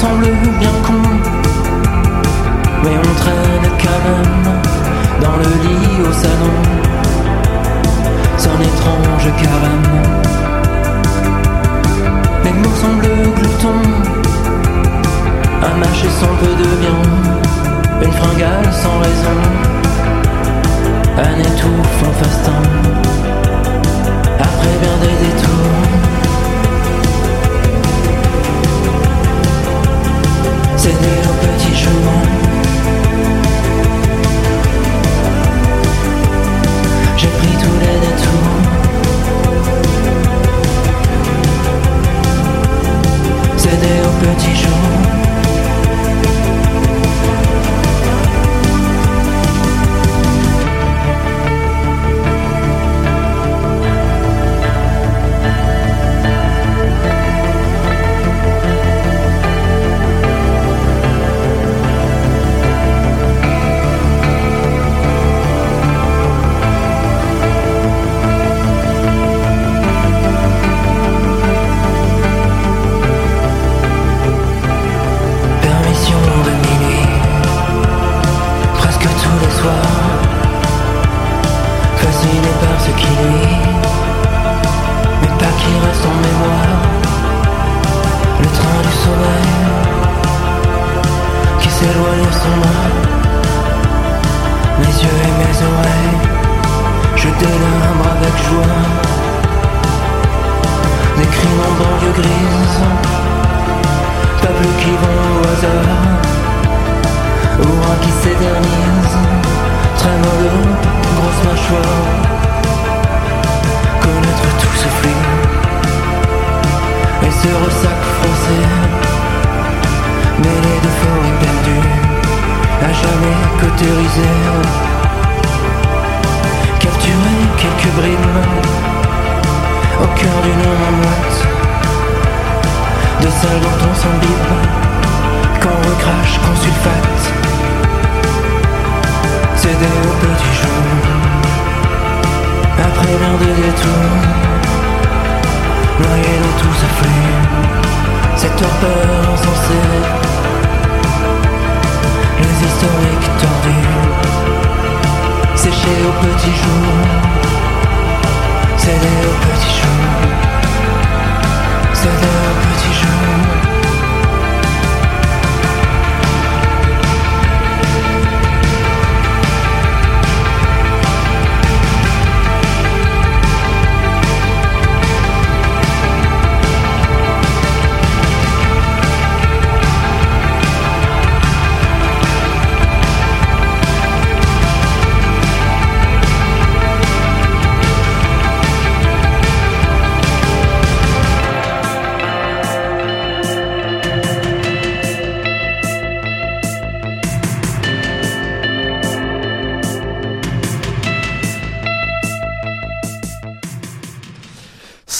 Semble bien con. Mais on traîne quand même dans le lit au salon. Son étrange carême Les mots semblent gloutons. Un marché sans peu de bien. Une fringale sans raison. Un étouffant festin Après bien des détours grise, peuples qui vont au hasard, Ouin qui s'éternise, trémolo, grosse mâchoire, connaître tout ce flux, et ce ressac français, mêlé de forêts perdues, à jamais cautérisées capturer quelques brimes. Au cœur d'une ombre moite de celle dont on s'imbibe Quand on recrache, qu'on sulfate. Céder au petit jour Après l'heure de détour Noyé dans tout ce flux Cette torpeur insensée Les historiques tordus Séchés au petit jour. Céder au petit jour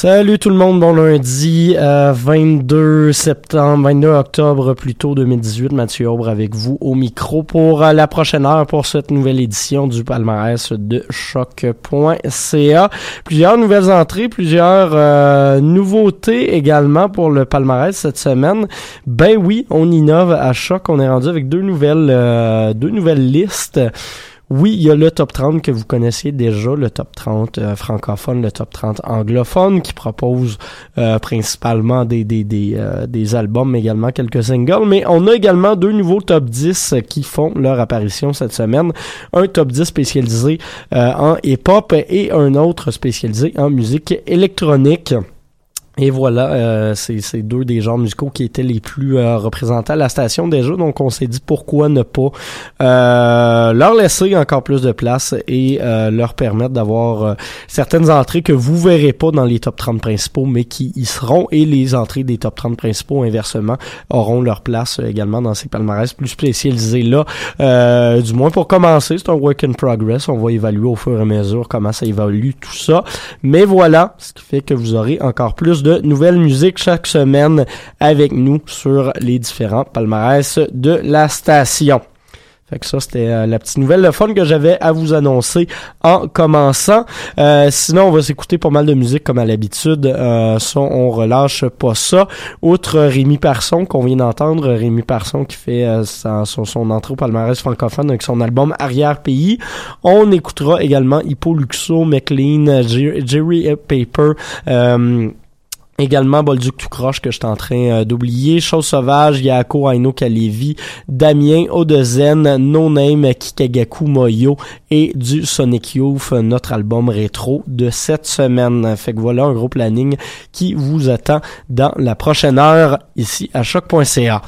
Salut tout le monde, bon lundi, euh, 22 septembre, 22 octobre plutôt 2018, Mathieu Aubre avec vous au micro pour euh, la prochaine heure pour cette nouvelle édition du palmarès de choc.ca. Plusieurs nouvelles entrées, plusieurs euh, nouveautés également pour le palmarès cette semaine. Ben oui, on innove à choc, on est rendu avec deux nouvelles, euh, deux nouvelles listes. Oui, il y a le top 30 que vous connaissiez déjà, le top 30 euh, francophone, le top 30 anglophone, qui propose euh, principalement des, des, des, euh, des albums, mais également quelques singles. Mais on a également deux nouveaux top 10 qui font leur apparition cette semaine. Un top 10 spécialisé en hip-hop et un autre spécialisé en musique électronique. Et voilà, euh, c'est deux des genres musicaux qui étaient les plus euh, représentés à la station déjà, donc on s'est dit pourquoi ne pas euh, leur laisser encore plus de place et euh, leur permettre d'avoir euh, certaines entrées que vous verrez pas dans les top 30 principaux, mais qui y seront, et les entrées des top 30 principaux, inversement, auront leur place également dans ces palmarès plus spécialisés là. du moins pour commencer, c'est un work in progress, on va évaluer au fur et à mesure comment ça évolue tout ça, mais voilà, ce qui fait que vous aurez encore plus de nouvelles musiques chaque semaine avec nous sur les différents palmarès de la station. Fait que ça, c'était euh, la petite nouvelle, le fun que j'avais à vous annoncer en commençant. Euh, sinon, on va s'écouter pas mal de musique comme à l'habitude. Euh, ça, on relâche pas ça. Outre Rémi Parson, qu'on vient d'entendre, Rémi Parson qui fait euh, son, son entrée au palmarès francophone avec son album Arrière-Pays. On écoutera également Hippo Luxo, McLean, Jer- Jerry Paper, euh, Également Bolduc tout croche que je suis en train euh, d'oublier. Chose sauvage, Yako Aino Kalevi, Damien Odezen, No Name Kikagaku Moyo et du Sonic Youth, notre album rétro de cette semaine. Fait que voilà un gros planning qui vous attend dans la prochaine heure ici à choc.ca.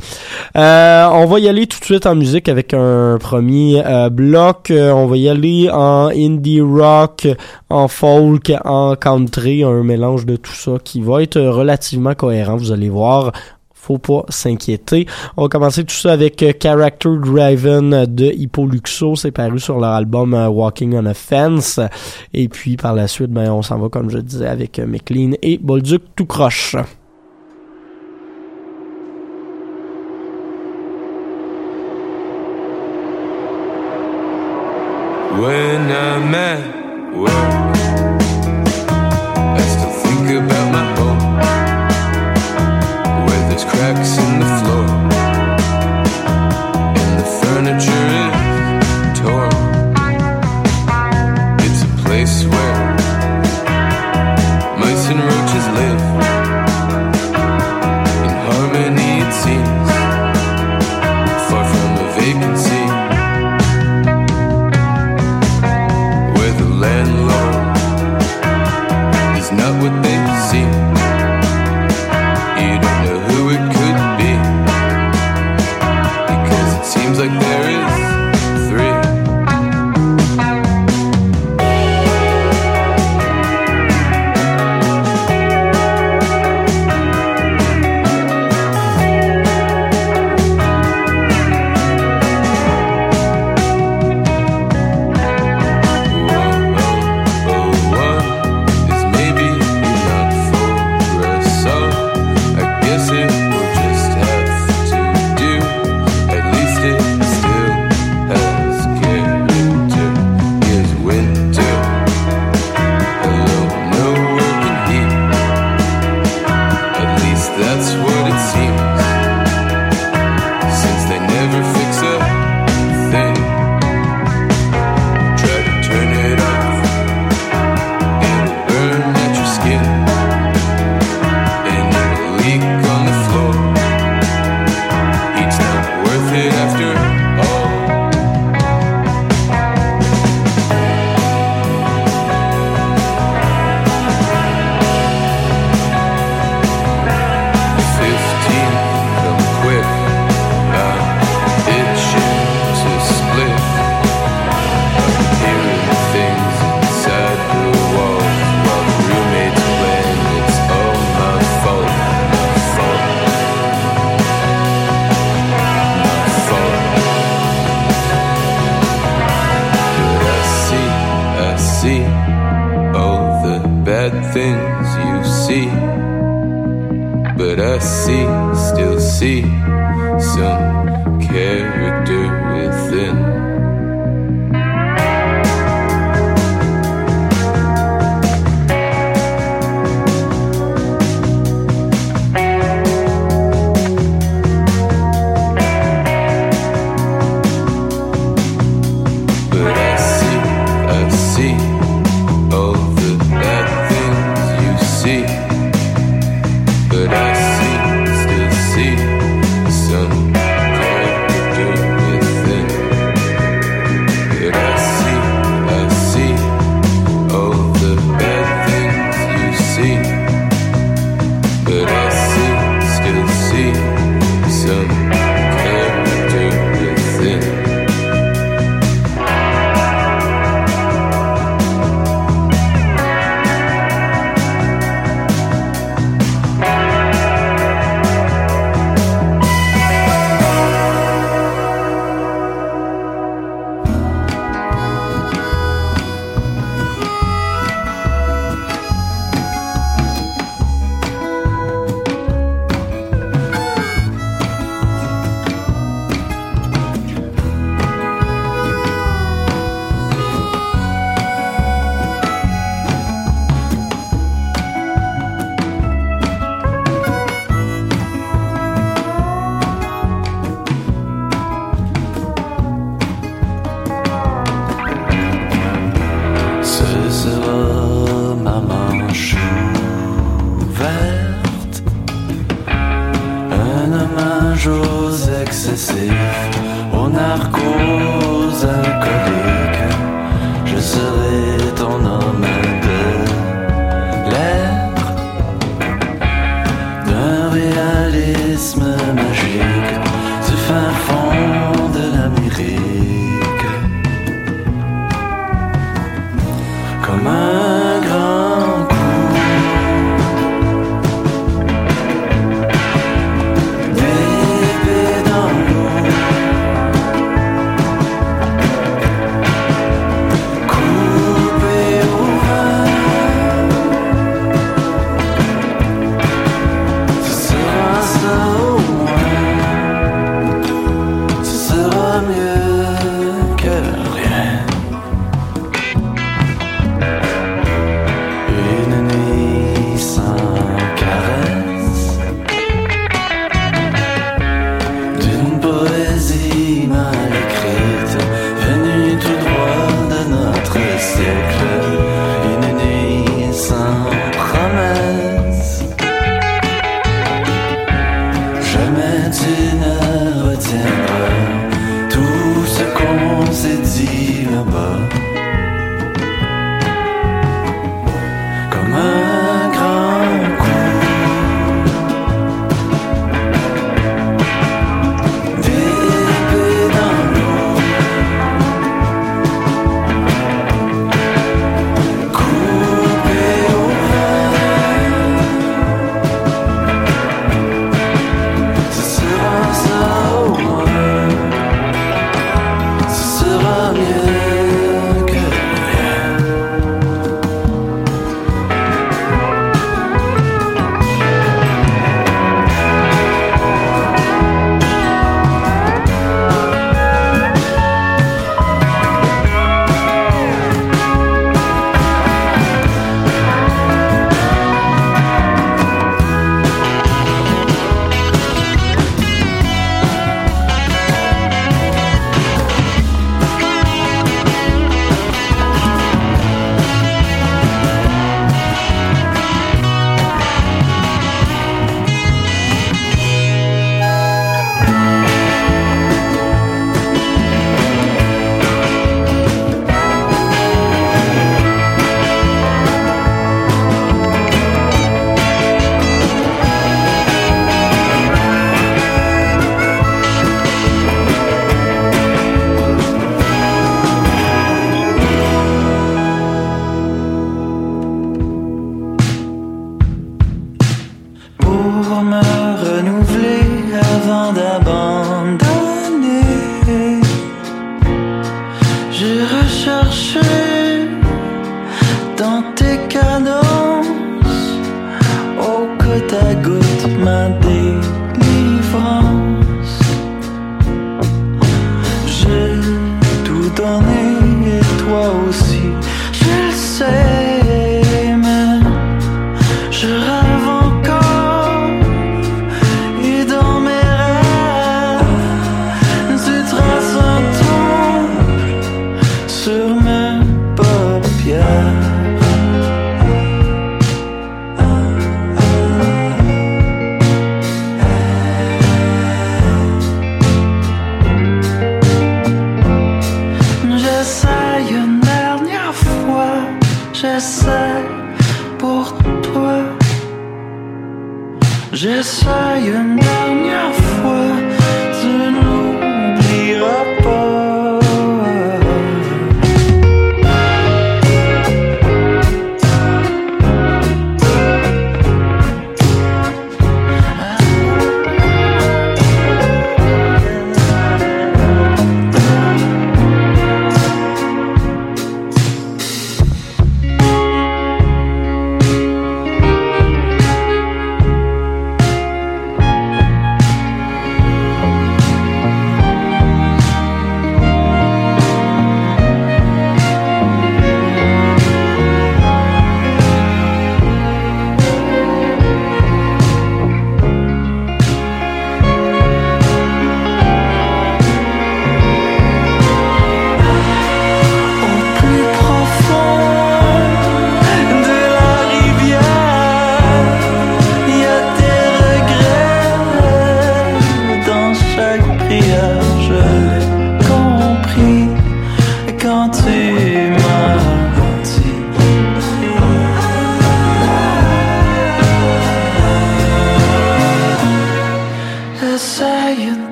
Euh, on va y aller tout de suite en musique avec un premier euh, bloc. Euh, on va y aller en indie rock, en folk, en country, un mélange de tout ça qui va être relativement cohérent, vous allez voir. Faut pas s'inquiéter. On va commencer tout ça avec euh, Character Driven de Hippo Luxo. C'est paru sur leur album euh, Walking on a Fence. Et puis par la suite, ben, on s'en va, comme je disais, avec euh, McLean et Bolduc tout croche. When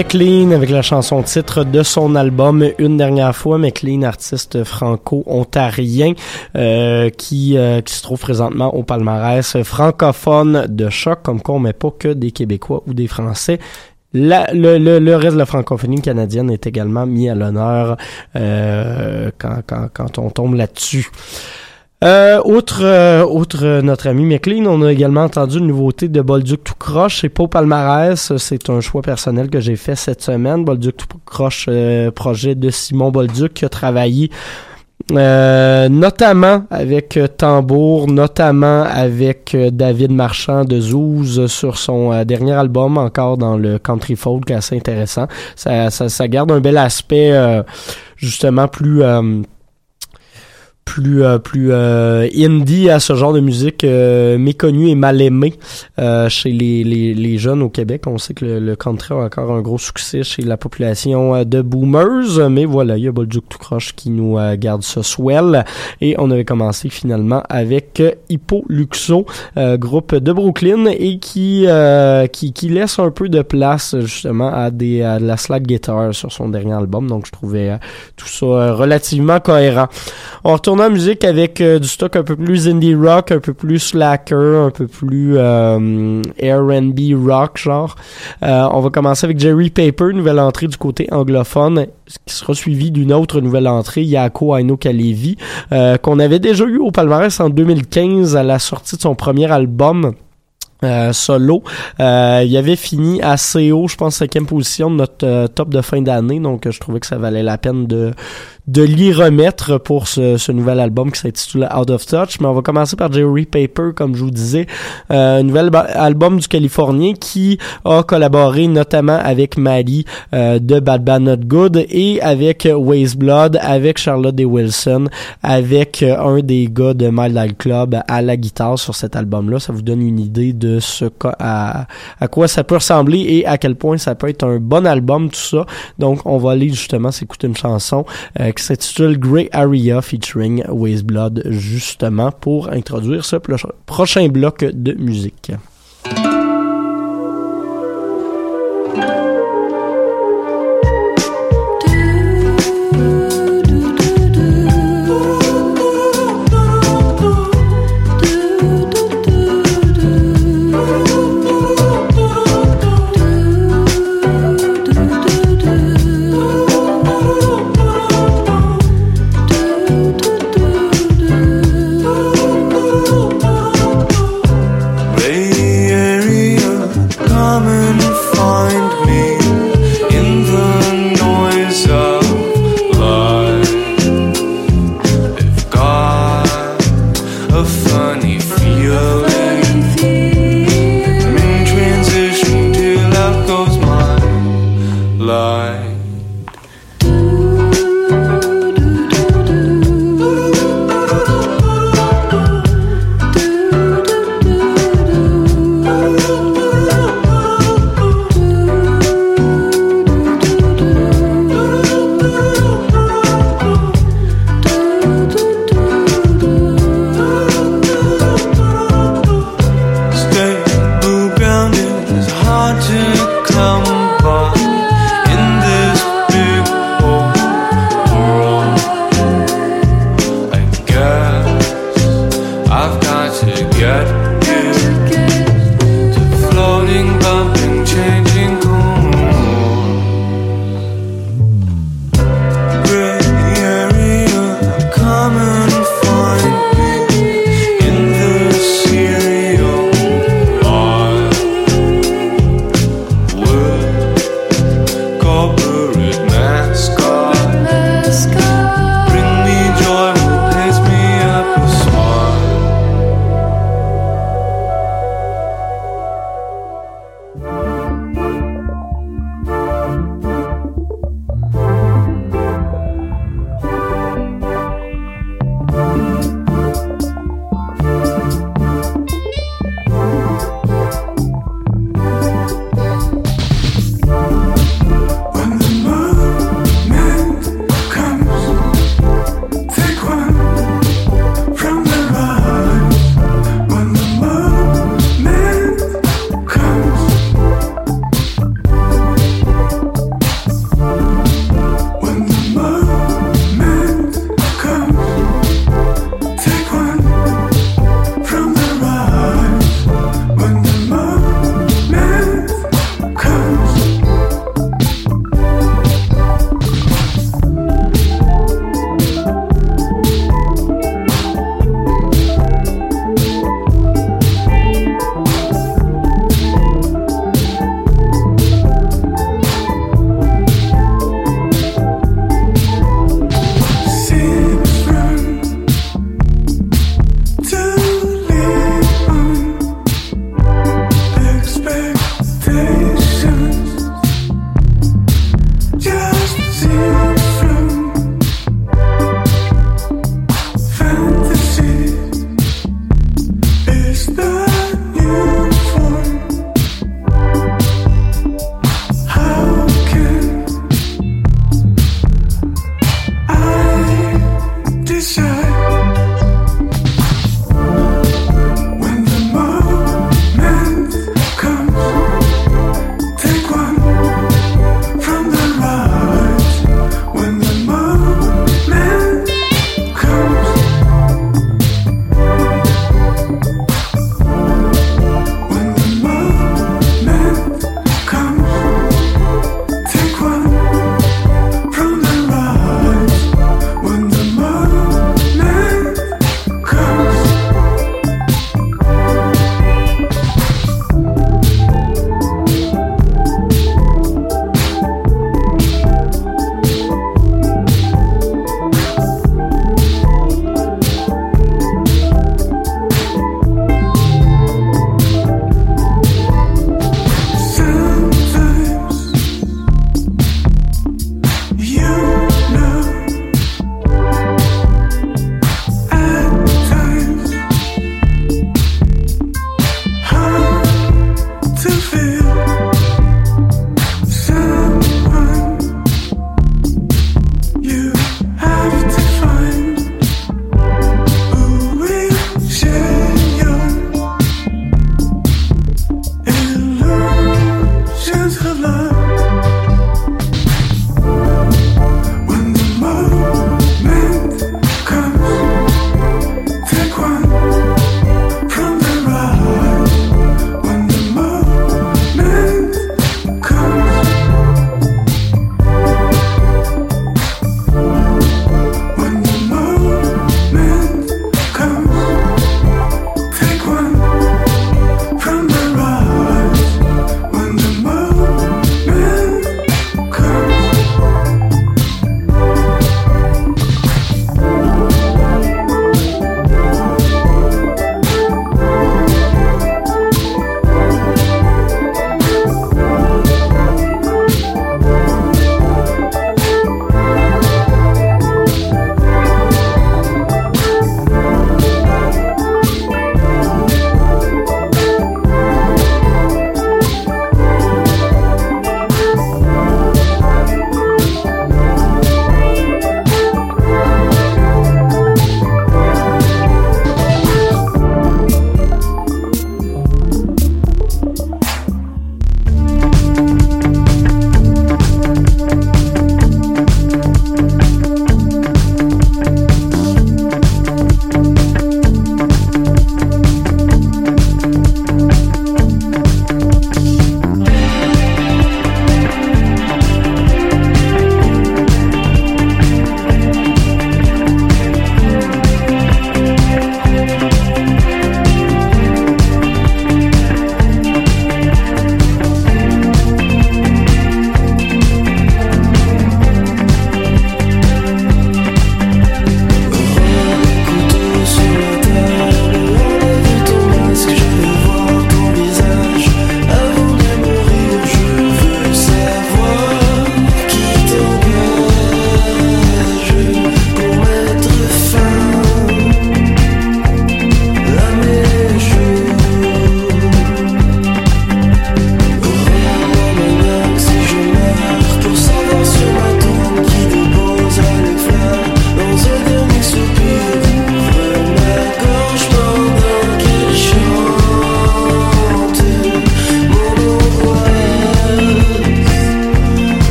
McLean avec la chanson titre de son album Une dernière fois. McLean, artiste franco-ontarien euh, qui, euh, qui se trouve présentement au palmarès francophone de choc, comme quoi on met pas que des Québécois ou des Français. Le, le, le reste de la francophonie canadienne est également mis à l'honneur euh, quand, quand, quand on tombe là-dessus. Euh, euh, euh, notre ami McLean, on a également entendu une nouveauté de Bolduc tout croche. C'est pas au palmarès, c'est un choix personnel que j'ai fait cette semaine. Bolduc tout croche, euh, projet de Simon Bolduc qui a travaillé euh, notamment avec Tambour, notamment avec David Marchand de Zouz sur son dernier album, encore dans le country folk, assez intéressant. Ça, ça, ça garde un bel aspect justement plus euh, plus euh, plus euh, indie à ce genre de musique euh, méconnue et mal aimée chez les, les, jeunes au Québec. On sait que le, le country a encore un gros succès chez la population de boomers, mais voilà, il y a Bolduc tout croche qui nous garde ce swell. Et on avait commencé finalement avec Hippo Luxo, groupe de Brooklyn, et qui, qui qui laisse un peu de place justement à des à de la slide guitar sur son dernier album. Donc je trouvais tout ça relativement cohérent. On retourne musique avec euh, du stock un peu plus indie rock, un peu plus slacker, un peu plus euh, R&B rock genre. Euh, on va commencer avec Jerry Paper, nouvelle entrée du côté anglophone, qui sera suivi d'une autre nouvelle entrée, Yako Aino Kalevi, qu'on avait déjà eu au palmarès en 2015 à la sortie de son premier album. Solo. Il avait fini assez haut, je pense, cinquième position de notre top de fin d'année, donc je trouvais que ça valait la peine de de l'y remettre pour ce, ce nouvel album qui s'intitule Out of Touch. Mais on va commencer par Jerry Paper, comme je vous disais, euh, un nouvel album du Californien qui a collaboré notamment avec Maddie euh, de Bad Bad Not Good et avec Waste Blood, avec Charlotte D. Wilson, avec euh, un des gars de Mild Light Club à la guitare sur cet album-là. Ça vous donne une idée de ce à, à quoi ça peut ressembler et à quel point ça peut être un bon album, tout ça. Donc, on va aller justement s'écouter une chanson euh, qui s'intitule Grey Area featuring Waste Blood, justement, pour introduire ce prochain bloc de musique. funny feeling.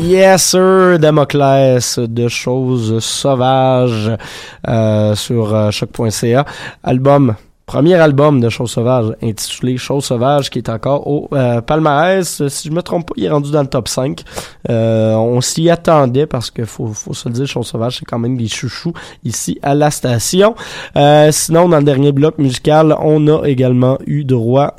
Yes sir, Damoclès de choses sauvages euh, sur euh, choc.ca. Album, premier album de Choses sauvages intitulé Choses sauvages qui est encore au euh, palmarès. Si je me trompe pas, il est rendu dans le top 5. Euh, on s'y attendait parce que faut, faut se le dire, Choses sauvages c'est quand même des chouchous ici à la station. Euh, sinon, dans le dernier bloc musical, on a également eu droit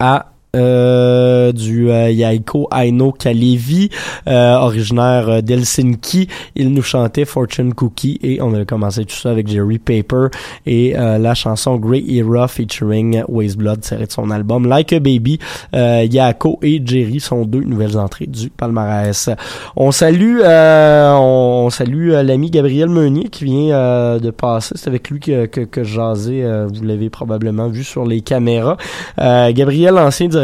à euh, du euh, Yaiko Aino Kalevi, euh, originaire euh, d'Helsinki. Il nous chantait Fortune Cookie et on a commencé tout ça avec Jerry Paper et euh, la chanson Grey Era featuring Waste Blood tirée de son album Like a Baby. Euh, Yaiko et Jerry sont deux nouvelles entrées du palmarès. On salue, on, on salue l'ami Gabriel Meunier qui vient de passer. C'est avec lui que, que, que jasais. vous l'avez probablement vu sur les caméras. Gabriel, ancien directeur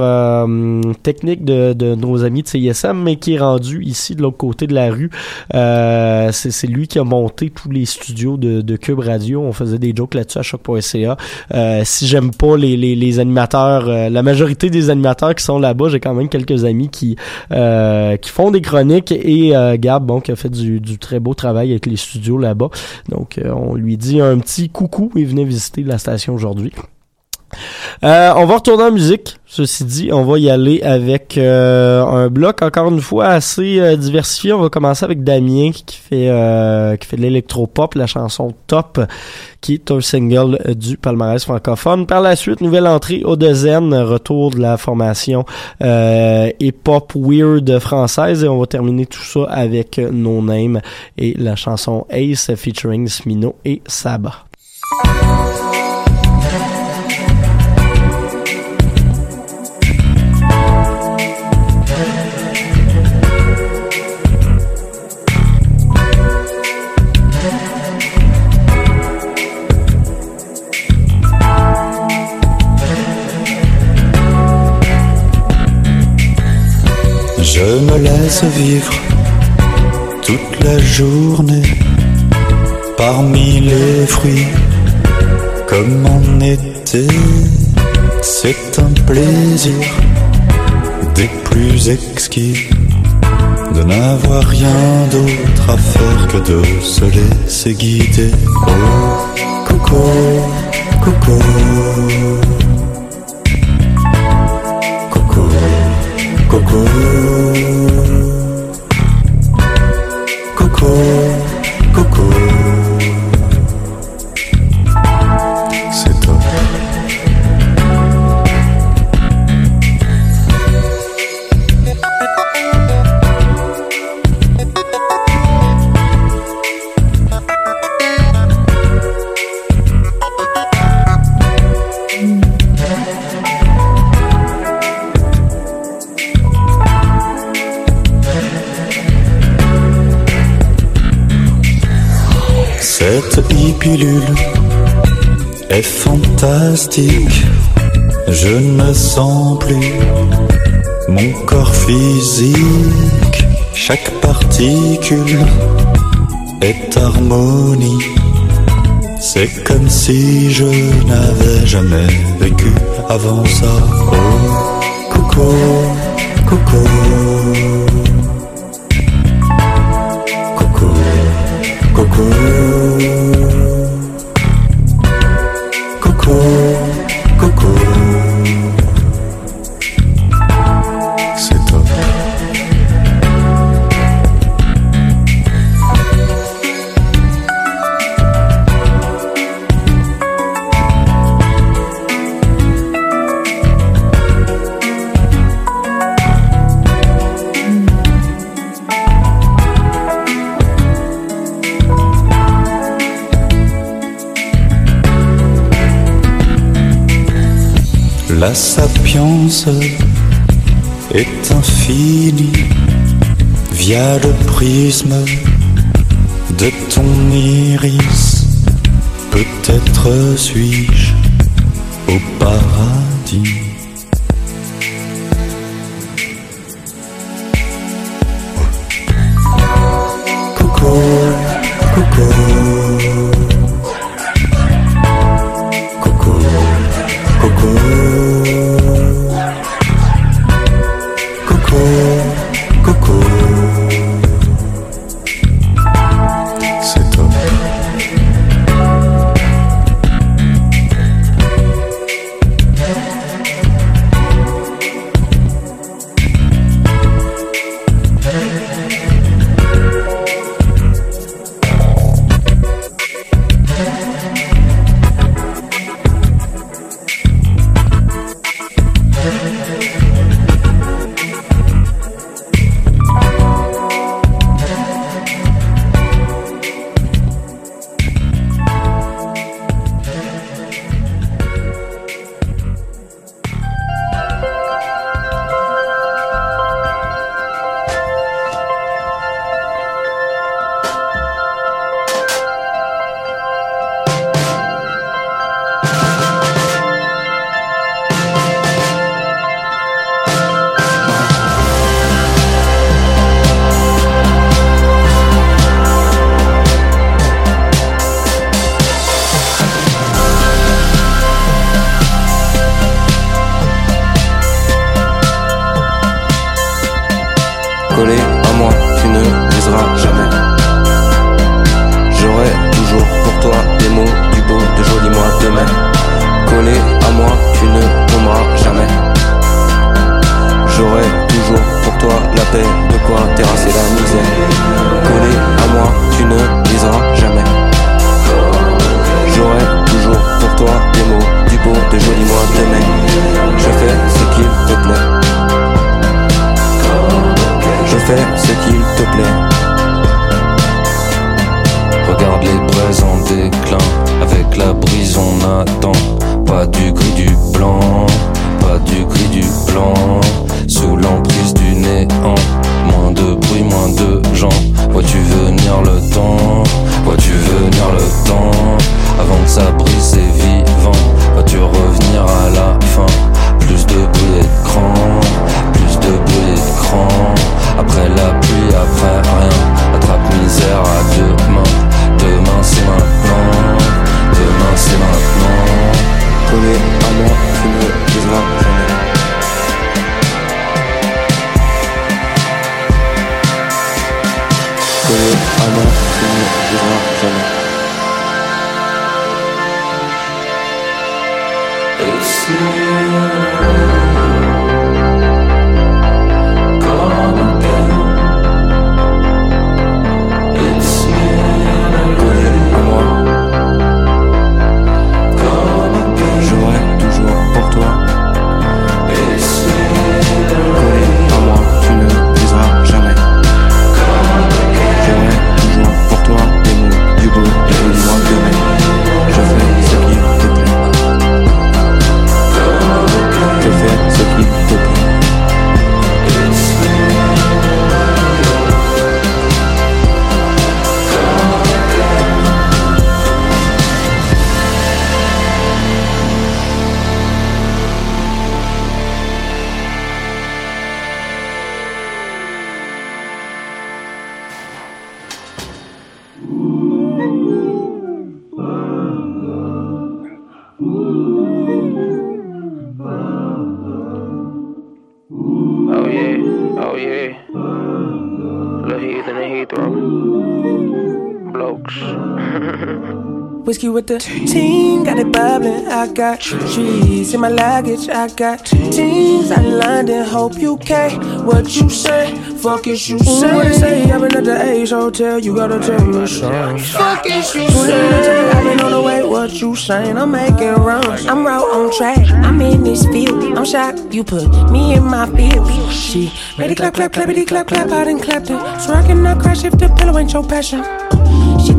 euh, technique de, nos amis de CISM, mais qui est rendu ici de l'autre côté de la rue. Euh, c'est lui qui a monté tous les studios de, Cube Radio. On faisait des jokes là-dessus à choc.ca. Euh, si j'aime pas les, animateurs, euh, la majorité des animateurs qui sont là-bas, j'ai quand même quelques amis qui qui font des chroniques et Gab, bon, qui a fait du, très beau travail avec les studios là-bas. Donc, on lui dit un petit coucou. Il venait visiter la station aujourd'hui. Euh, on va retourner en musique. Ceci dit, on va y aller avec euh, un bloc encore une fois assez euh, diversifié. On va commencer avec Damien qui fait euh, qui fait de l'électropop, la chanson Top, qui est un single du palmarès francophone. Par la suite, nouvelle entrée au Zen, retour de la formation euh, hip-hop weird française et on va terminer tout ça avec No Name et la chanson Ace featuring Smino et Saba. vivre toute la journée parmi les fruits comme en été. C'est un plaisir des plus exquis de n'avoir rien d'autre à faire que de se laisser guider. Oh, coco, coco. Coco, coco. je ne me sens plus. Mon corps physique, chaque particule est harmonie. C'est comme si je n'avais jamais vécu avant ça. Oh, coco, coco. est infini via le prisme de ton iris. Peut-être suis-je au paradis. 13, got it bubbling, I got trees in my luggage, I got teens out in London, hope you care what you say, fuck is you say. Ooh, say I've been at the Ace Hotel, you gotta tell me something. Fuck is you say. I've been on the way, what you saying, I'm making runs, I'm right on track, I'm in this field, I'm shocked you put me in my field. She made it clap, clap, clappity, clap, clap, out and clapped it, so I cannot crash if the pillow ain't your passion.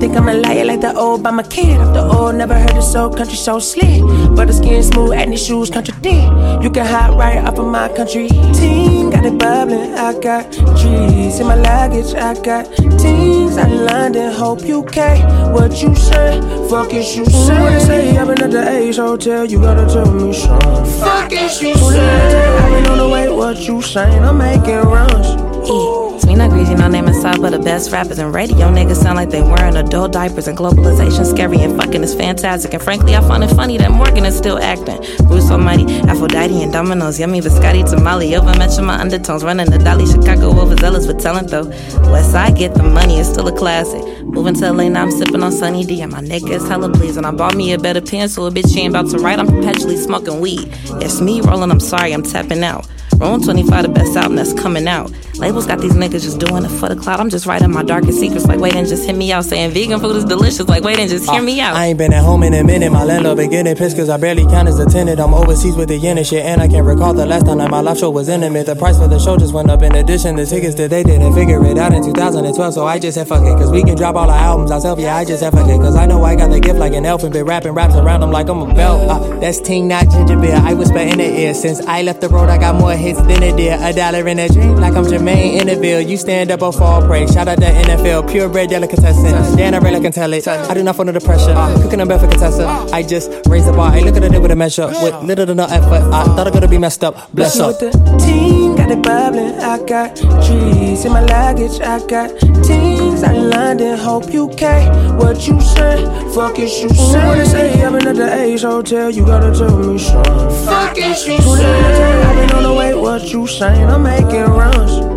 Think I'm a liar like the old by my kid. After all, never heard it so country so slick. But the skin smooth and these shoes contradict. You can hide right up in my country. Team got it bubbling. I got trees in my luggage. I got teens out in London. Hope you care what you say. Fuck is you say. What they say? I've been at the Ace Hotel. You gotta tell me something. Fuck is you say. I've been on the way. What you saying? I'm making runs. Yeah. We not greasy, no name inside, but the best rappers and radio niggas sound like they wearing adult diapers and globalization scary and fucking is fantastic. And frankly, I find it funny that Morgan is still acting. Bruce Almighty, Aphrodite and Dominoes, yummy biscotti tamale, over mention my undertones, running the Dolly Chicago overzealous with talent though. West Side get the money, it's still a classic. Moving to LA now, I'm sipping on Sunny D, and my nigga is hella pleased. And I bought me a better pen, so a bitch she ain't about to write. I'm perpetually smoking weed. It's me rolling, I'm sorry, I'm tapping out. Rolling 25, the best album that's coming out. Labels got these niggas just doing it for the cloud. I'm just writing my darkest secrets, like wait and just hit me out. Saying vegan food is delicious, like wait and just hear me out. I ain't been at home in a minute. My landlord been getting pissed cause I barely count as a tenant. I'm overseas with the yen and shit, and I can't recall the last time that my live show was intimate. The price for the show just went up in addition. The tickets that they didn't figure it out in 2012, so I just said fuck it. Cause we can drop all our albums ourselves, yeah, I just said fuck it. Cause I know I got the gift like an elf and been rapping raps around them like I'm a belt. Uh, that's Ting, not ginger beer. I whisper in the ear. Since I left the road, I got more hits than a deer. A dollar in a drink like I'm Jermaine Interville. You stand up or fall prey. Shout out to NFL, purebred delicatessen. Dan, I really can tell it. I do not fall under the pressure. Cooking a bed for contestant. I just raise the bar. I look at it with a measure. With little to no effort. I thought I could be messed up. Bless up. With the team, got it bubbling. I got trees in my luggage. I got teens out in London. Hope you care what you say. Fuck is you say. What they say? I've been at the Ace Hotel. You gotta tell me something. Fuck is you say. I've been on the way. What you saying? I'm making runs.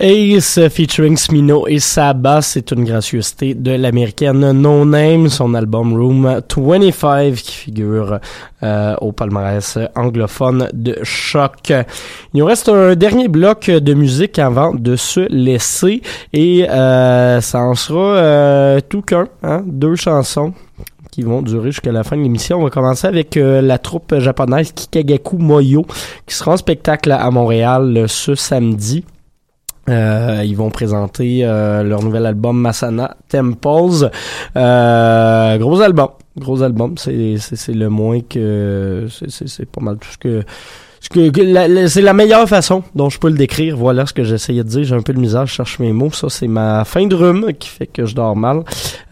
Ace featuring Smino et Saba, c'est une gracieuseté de l'américaine No Name, son album Room 25 qui figure euh, au palmarès anglophone de choc. Il nous reste un dernier bloc de musique avant de se laisser et euh, ça en sera euh, tout qu'un, hein, deux chansons qui vont durer jusqu'à la fin de l'émission. On va commencer avec euh, la troupe japonaise Kikagaku Moyo qui sera en spectacle à Montréal ce samedi. Euh, ils vont présenter euh, leur nouvel album Masana Temples. Euh, gros album, gros album. C'est c'est le moins que c'est pas mal tout ce que c'est la meilleure façon dont je peux le décrire. Voilà ce que j'essayais de dire. J'ai un peu de misère, je cherche mes mots. Ça, c'est ma fin de rhume qui fait que je dors mal,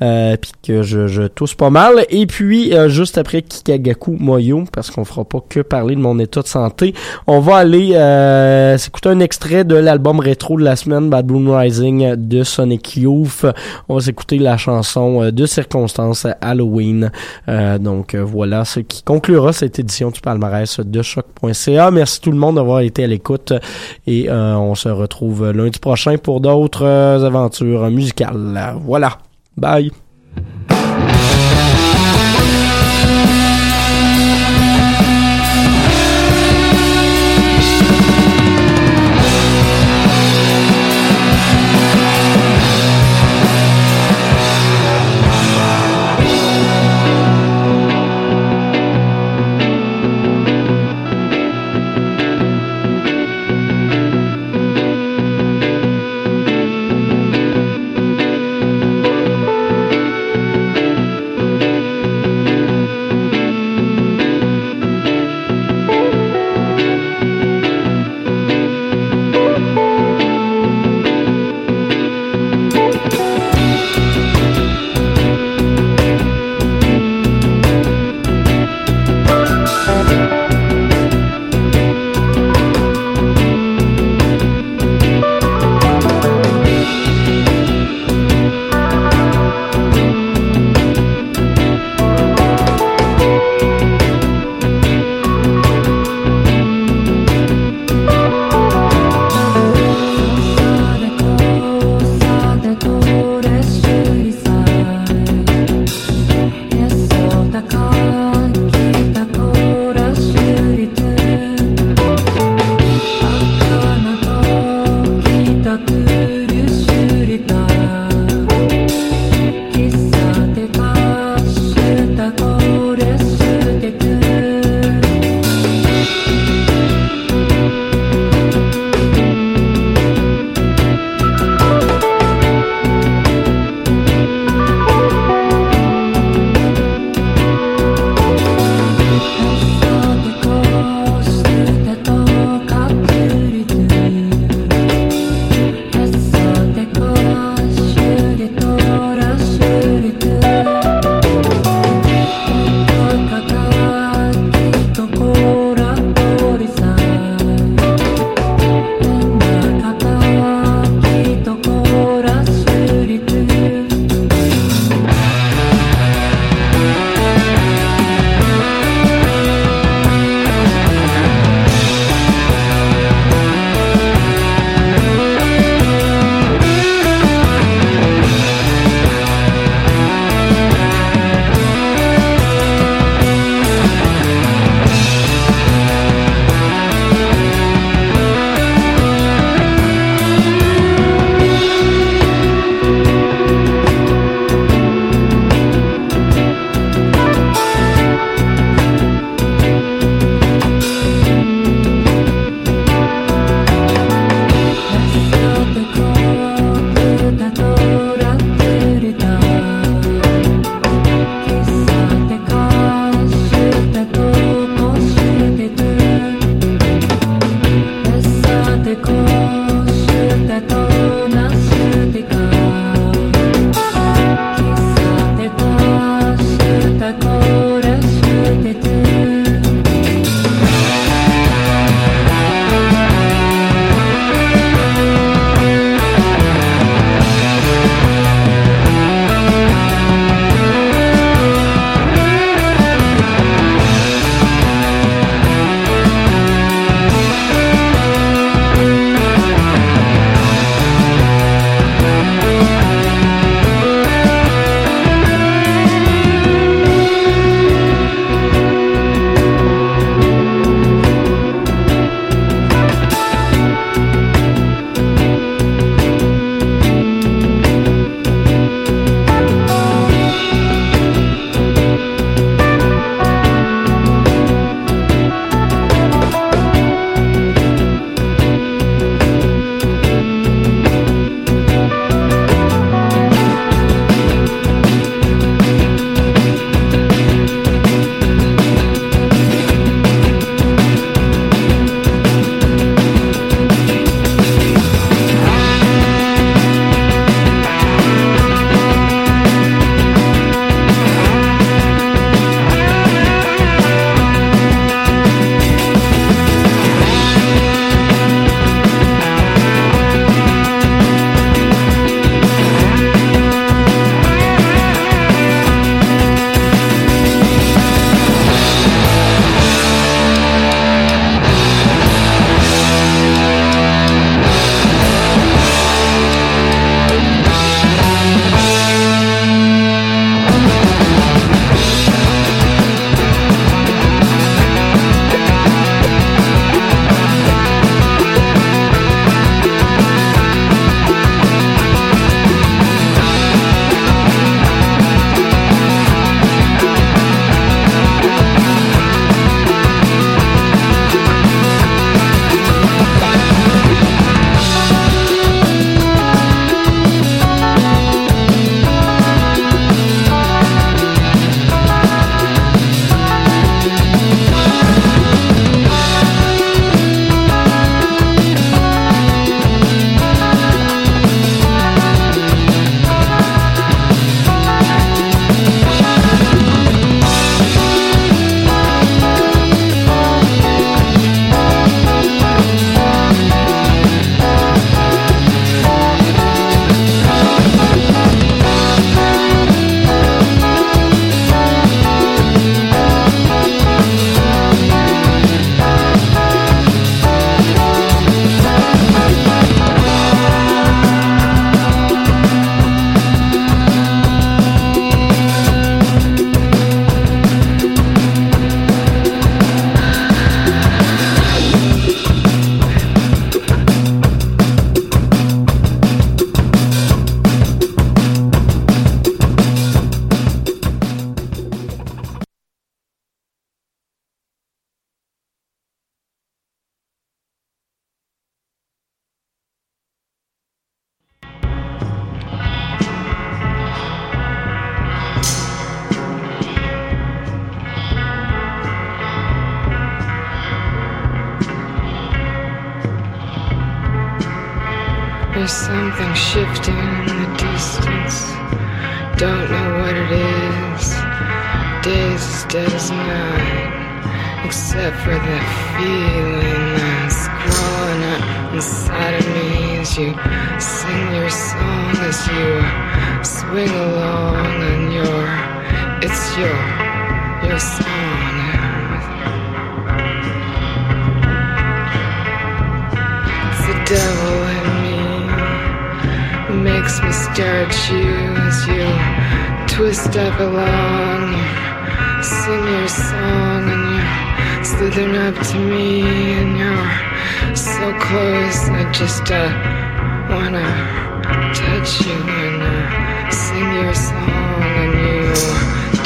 euh, puis que je, je tousse pas mal. Et puis, euh, juste après Kikagaku Moyo, parce qu'on fera pas que parler de mon état de santé, on va aller euh, s'écouter un extrait de l'album rétro de la semaine, Bad Moon Rising de Sonic Youth. On va s'écouter la chanson euh, de circonstance Halloween. Euh, donc voilà ce qui conclura cette édition du palmarès de choc.ca. Merci tout le monde d'avoir été à l'écoute et euh, on se retrouve lundi prochain pour d'autres euh, aventures musicales. Voilà. Bye.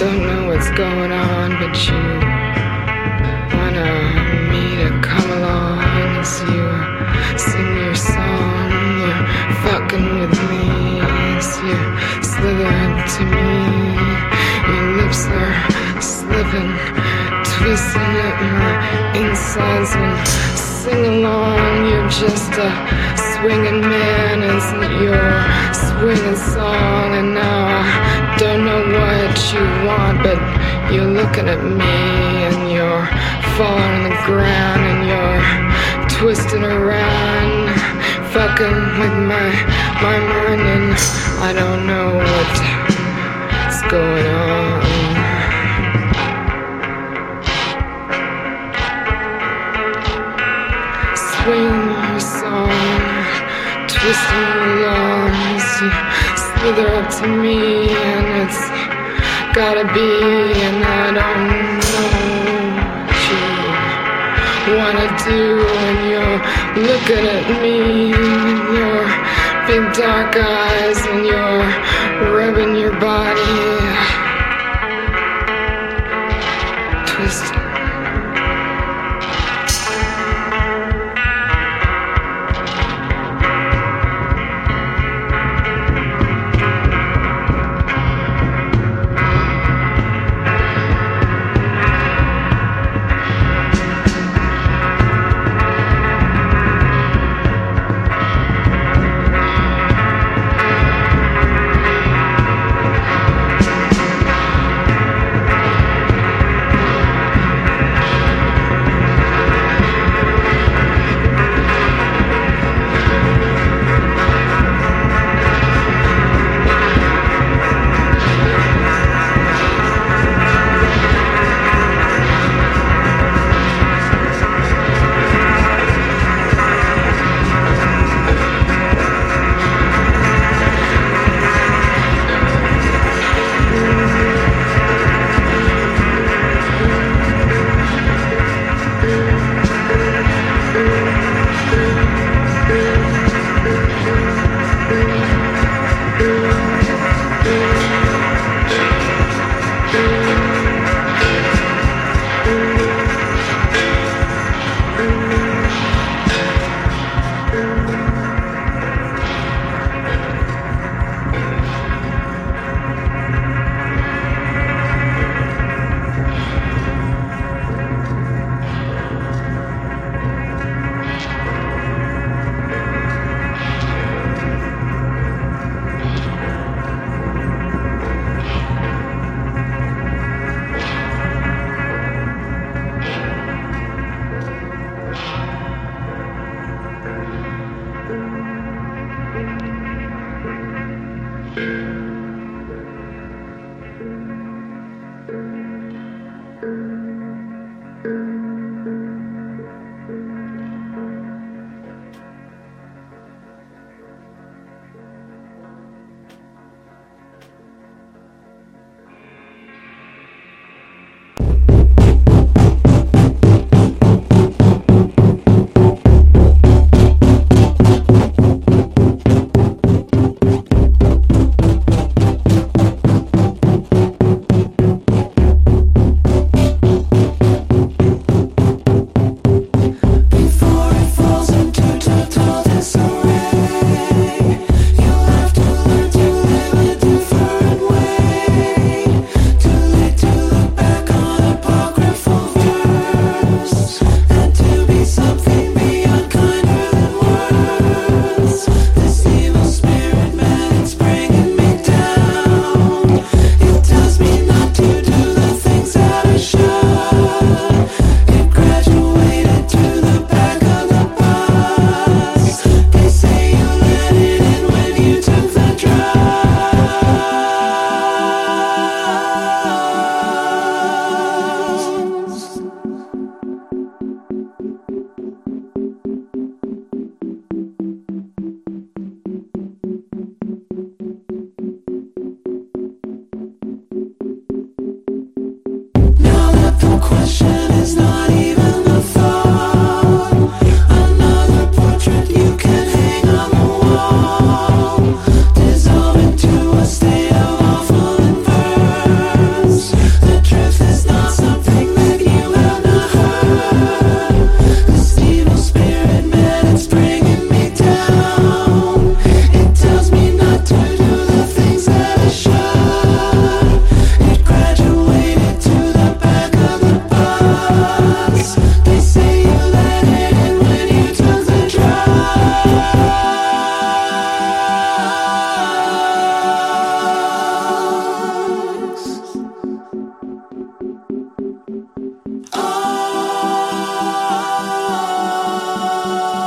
Don't know what's going on, but you wanna me to come along as you sing your song. You're fucking with me as you slither to me. Your lips are slipping, twisting up my insides and sing along. You're just a swinging man, isn't your swinging song? And now I don't know what you want, but you're looking at me and you're falling on the ground and you're twisting around, fucking with my my mind, and I don't know what's going on. Swing your song, twisting along slither up to me, and it's gotta be, and I don't know what you wanna do when you're looking at me with your big dark eyes and you're rubbing your body.